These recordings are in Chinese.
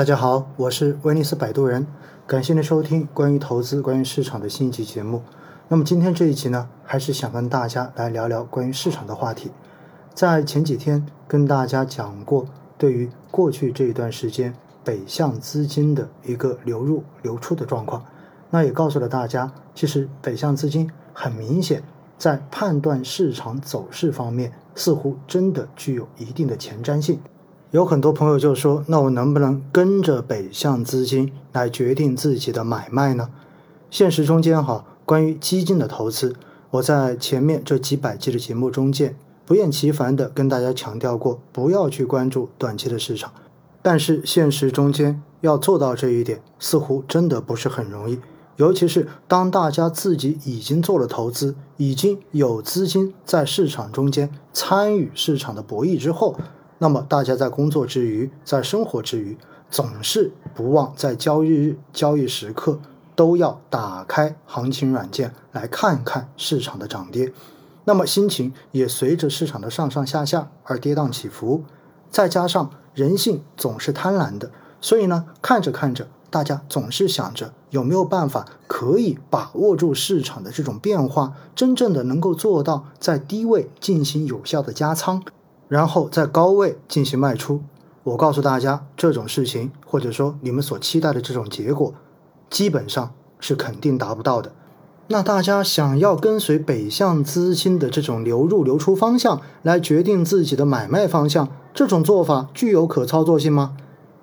大家好，我是威尼斯摆渡人，感谢您收听关于投资、关于市场的新一期节目。那么今天这一期呢，还是想跟大家来聊聊关于市场的话题。在前几天跟大家讲过，对于过去这一段时间北向资金的一个流入流出的状况，那也告诉了大家，其实北向资金很明显在判断市场走势方面，似乎真的具有一定的前瞻性。有很多朋友就说：“那我能不能跟着北向资金来决定自己的买卖呢？”现实中间哈，关于基金的投资，我在前面这几百期的节目中间不厌其烦的跟大家强调过，不要去关注短期的市场。但是现实中间要做到这一点，似乎真的不是很容易。尤其是当大家自己已经做了投资，已经有资金在市场中间参与市场的博弈之后。那么大家在工作之余，在生活之余，总是不忘在交易日、交易时刻都要打开行情软件来看看市场的涨跌。那么心情也随着市场的上上下下而跌宕起伏。再加上人性总是贪婪的，所以呢，看着看着，大家总是想着有没有办法可以把握住市场的这种变化，真正的能够做到在低位进行有效的加仓。然后在高位进行卖出，我告诉大家，这种事情或者说你们所期待的这种结果，基本上是肯定达不到的。那大家想要跟随北向资金的这种流入流出方向来决定自己的买卖方向，这种做法具有可操作性吗？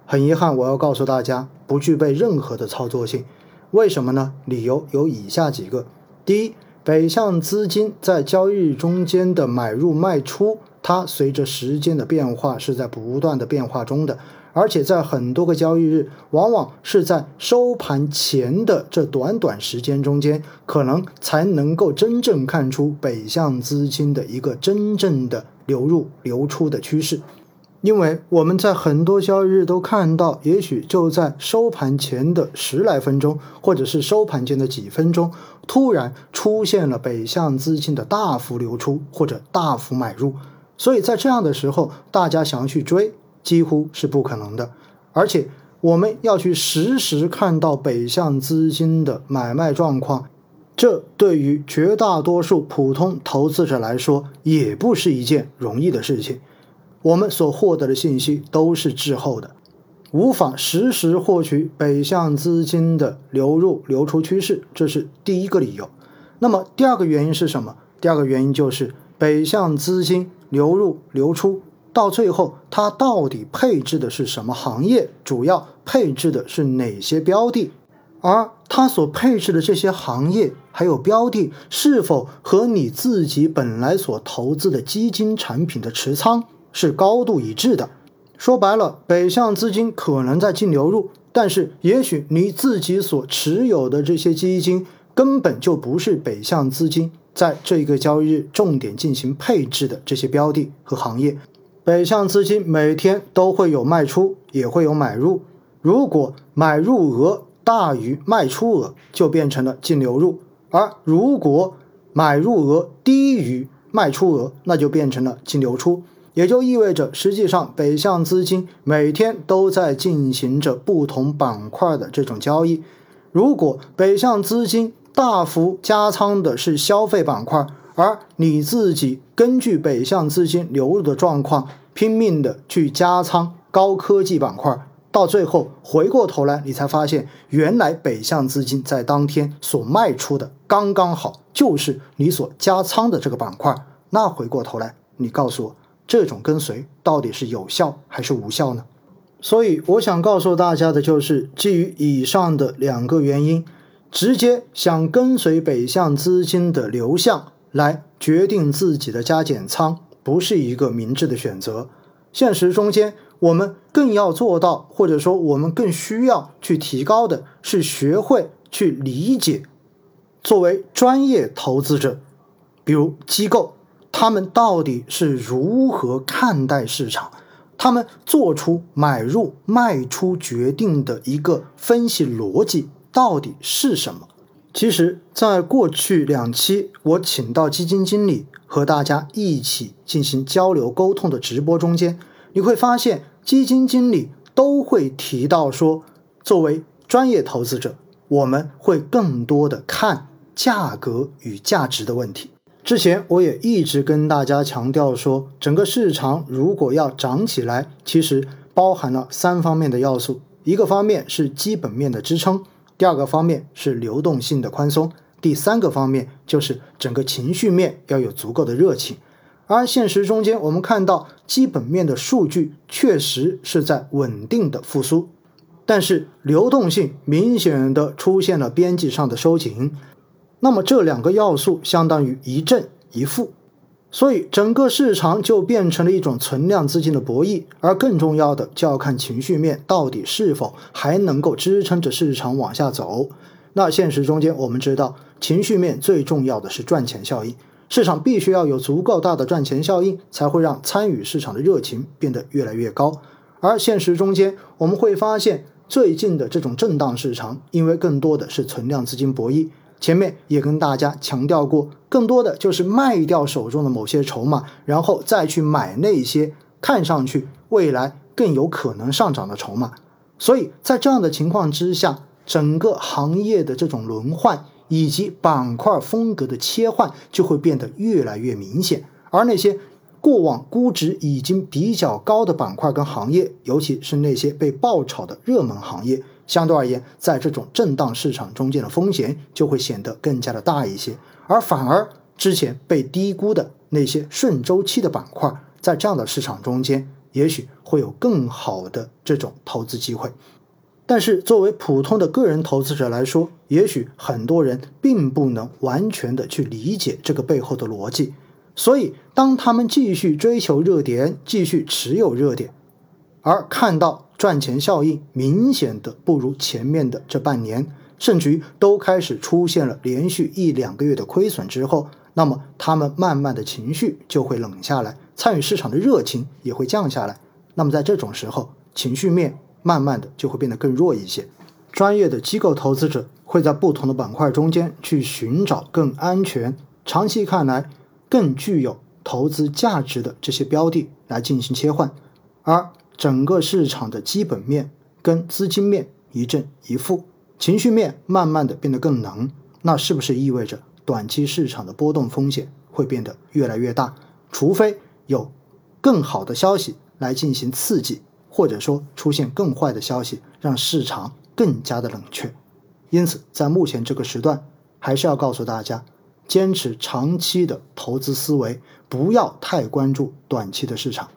很遗憾，我要告诉大家，不具备任何的操作性。为什么呢？理由有以下几个：第一，北向资金在交易中间的买入卖出。它随着时间的变化是在不断的变化中的，而且在很多个交易日，往往是在收盘前的这短短时间中间，可能才能够真正看出北向资金的一个真正的流入流出的趋势。因为我们在很多交易日都看到，也许就在收盘前的十来分钟，或者是收盘前的几分钟，突然出现了北向资金的大幅流出或者大幅买入。所以在这样的时候，大家想要去追，几乎是不可能的。而且我们要去实时看到北向资金的买卖状况，这对于绝大多数普通投资者来说，也不是一件容易的事情。我们所获得的信息都是滞后的，无法实时获取北向资金的流入流出趋势，这是第一个理由。那么第二个原因是什么？第二个原因就是北向资金。流入流出，到最后它到底配置的是什么行业？主要配置的是哪些标的？而它所配置的这些行业还有标的，是否和你自己本来所投资的基金产品的持仓是高度一致的？说白了，北向资金可能在净流入，但是也许你自己所持有的这些基金根本就不是北向资金。在这一个交易日，重点进行配置的这些标的和行业，北向资金每天都会有卖出，也会有买入。如果买入额大于卖出额，就变成了净流入；而如果买入额低于卖出额，那就变成了净流出。也就意味着，实际上北向资金每天都在进行着不同板块的这种交易。如果北向资金，大幅加仓的是消费板块，而你自己根据北向资金流入的状况，拼命的去加仓高科技板块，到最后回过头来，你才发现原来北向资金在当天所卖出的刚刚好就是你所加仓的这个板块。那回过头来，你告诉我，这种跟随到底是有效还是无效呢？所以我想告诉大家的就是，基于以上的两个原因。直接想跟随北向资金的流向来决定自己的加减仓，不是一个明智的选择。现实中间，我们更要做到，或者说我们更需要去提高的是学会去理解，作为专业投资者，比如机构，他们到底是如何看待市场，他们做出买入卖出决定的一个分析逻辑。到底是什么？其实，在过去两期我请到基金经理和大家一起进行交流沟通的直播中间，你会发现，基金经理都会提到说，作为专业投资者，我们会更多的看价格与价值的问题。之前我也一直跟大家强调说，整个市场如果要涨起来，其实包含了三方面的要素，一个方面是基本面的支撑，第二个方面是流动性的宽松，第三个方面就是整个情绪面要有足够的热情。而现实中间，我们看到基本面的数据确实是在稳定的复苏，但是流动性明显的出现了边际上的收紧。那么这两个要素相当于一正一负，所以整个市场就变成了一种存量资金的博弈。而更重要的就要看情绪面到底是否还能够支撑着市场往下走。那现实中间，我们知道情绪面最重要的是赚钱效应。市场必须要有足够大的赚钱效应，才会让参与市场的热情变得越来越高。而现实中间，我们会发现最近的这种震荡市场，因为更多的是存量资金博弈。前面也跟大家强调过，更多的就是卖掉手中的某些筹码，然后再去买那些看上去未来更有可能上涨的筹码。所以在这样的情况之下，整个行业的这种轮换。以及板块风格的切换就会变得越来越明显，而那些过往估值已经比较高的板块跟行业，尤其是那些被爆炒的热门行业，相对而言，在这种震荡市场中间的风险就会显得更加的大一些，而反而之前被低估的那些顺周期的板块，在这样的市场中间，也许会有更好的这种投资机会。但是，作为普通的个人投资者来说，也许很多人并不能完全的去理解这个背后的逻辑。所以，当他们继续追求热点，继续持有热点，而看到赚钱效应明显的不如前面的这半年，甚至于都开始出现了连续一两个月的亏损之后，那么他们慢慢的情绪就会冷下来，参与市场的热情也会降下来。那么在这种时候，情绪面。慢慢的就会变得更弱一些。专业的机构投资者会在不同的板块中间去寻找更安全、长期看来更具有投资价值的这些标的来进行切换，而整个市场的基本面跟资金面一正一负，情绪面慢慢的变得更冷，那是不是意味着短期市场的波动风险会变得越来越大？除非有更好的消息来进行刺激。或者说出现更坏的消息，让市场更加的冷却。因此，在目前这个时段，还是要告诉大家，坚持长期的投资思维，不要太关注短期的市场。